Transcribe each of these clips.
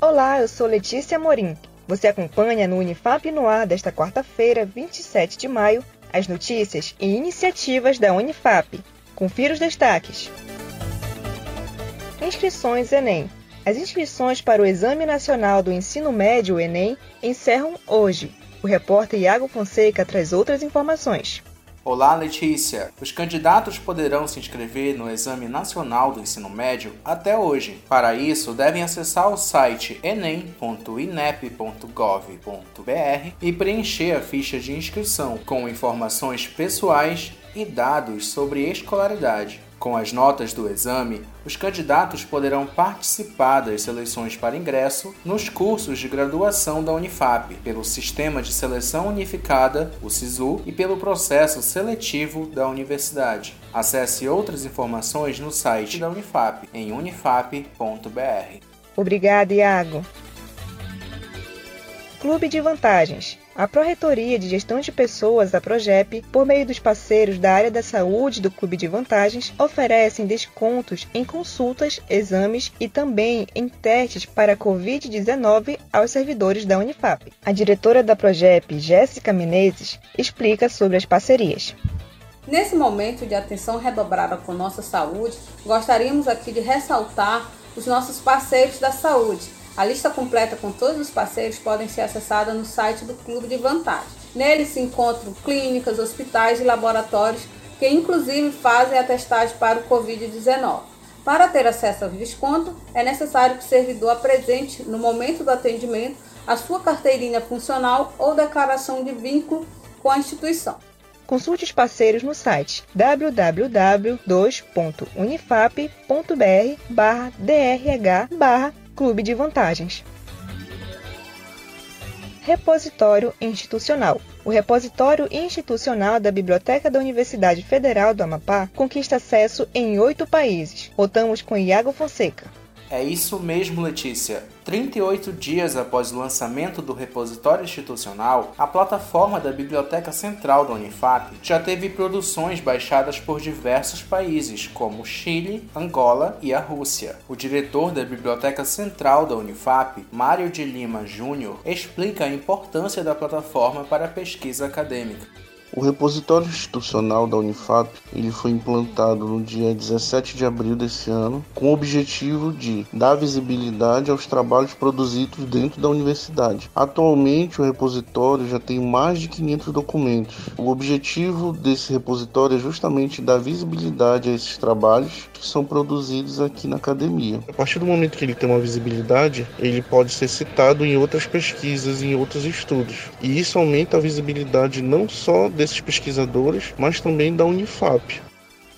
Olá, eu sou Letícia Morim. Você acompanha no Unifap no ar desta quarta-feira, 27 de maio, as notícias e iniciativas da Unifap. Confira os destaques. Inscrições Enem. As inscrições para o Exame Nacional do Ensino Médio Enem encerram hoje. O repórter Iago Fonseca traz outras informações. Olá, Letícia! Os candidatos poderão se inscrever no Exame Nacional do Ensino Médio até hoje. Para isso, devem acessar o site enem.inep.gov.br e preencher a ficha de inscrição com informações pessoais e dados sobre escolaridade. Com as notas do exame, os candidatos poderão participar das seleções para ingresso nos cursos de graduação da Unifap, pelo Sistema de Seleção Unificada, o SISU, e pelo processo seletivo da universidade. Acesse outras informações no site da Unifap, em unifap.br. Obrigada, Iago. Clube de Vantagens. A Pró-Reitoria de Gestão de Pessoas da Progep, por meio dos parceiros da área da saúde do Clube de Vantagens, oferecem descontos em consultas, exames e também em testes para a Covid-19 aos servidores da Unifap. A diretora da Progep, Jéssica Menezes, explica sobre as parcerias. Nesse momento de atenção redobrada com nossa saúde, gostaríamos aqui de ressaltar os nossos parceiros da saúde a lista completa com todos os parceiros podem ser acessada no site do Clube de Vantagem. Nele se encontram clínicas, hospitais e laboratórios que inclusive fazem a testagem para o Covid-19. Para ter acesso ao desconto, é necessário que o servidor apresente, no momento do atendimento, a sua carteirinha funcional ou declaração de vínculo com a instituição. Consulte os parceiros no site www.unifap.br/drh Clube de Vantagens. Repositório Institucional. O repositório institucional da Biblioteca da Universidade Federal do Amapá conquista acesso em oito países. Votamos com Iago Fonseca. É isso mesmo, Letícia. 38 dias após o lançamento do repositório institucional, a plataforma da Biblioteca Central da Unifap já teve produções baixadas por diversos países, como Chile, Angola e a Rússia. O diretor da Biblioteca Central da Unifap, Mário de Lima Júnior, explica a importância da plataforma para a pesquisa acadêmica. O repositório institucional da Unifap ele foi implantado no dia 17 de abril desse ano com o objetivo de dar visibilidade aos trabalhos produzidos dentro da universidade. Atualmente o repositório já tem mais de 500 documentos. O objetivo desse repositório é justamente dar visibilidade a esses trabalhos que são produzidos aqui na academia. A partir do momento que ele tem uma visibilidade, ele pode ser citado em outras pesquisas, em outros estudos. E isso aumenta a visibilidade não só desses pesquisadores, mas também da Unifap.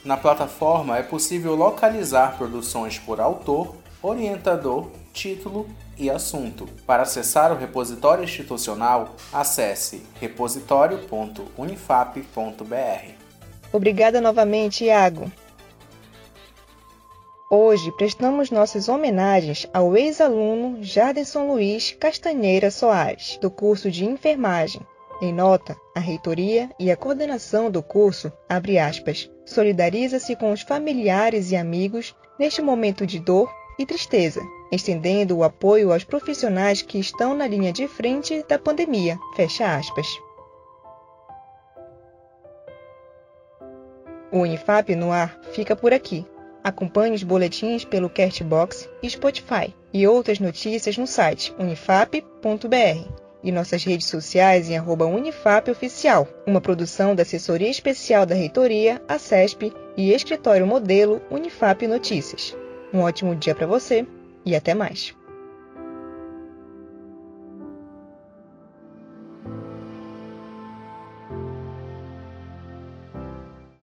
Na plataforma é possível localizar produções por autor, orientador, título e assunto. Para acessar o repositório institucional, acesse repositório.unifap.br. Obrigada novamente, Iago. Hoje prestamos nossas homenagens ao ex-aluno Jardenson Luiz Castanheira Soares, do curso de enfermagem, em nota, a reitoria e a coordenação do curso, abre aspas, solidariza-se com os familiares e amigos neste momento de dor e tristeza, estendendo o apoio aos profissionais que estão na linha de frente da pandemia, fecha aspas. O Unifap no ar fica por aqui. Acompanhe os boletins pelo Castbox e Spotify e outras notícias no site unifap.br e nossas redes sociais em arroba Unifap Oficial, uma produção da Assessoria Especial da Reitoria, a CESP e Escritório Modelo Unifap Notícias. Um ótimo dia para você e até mais.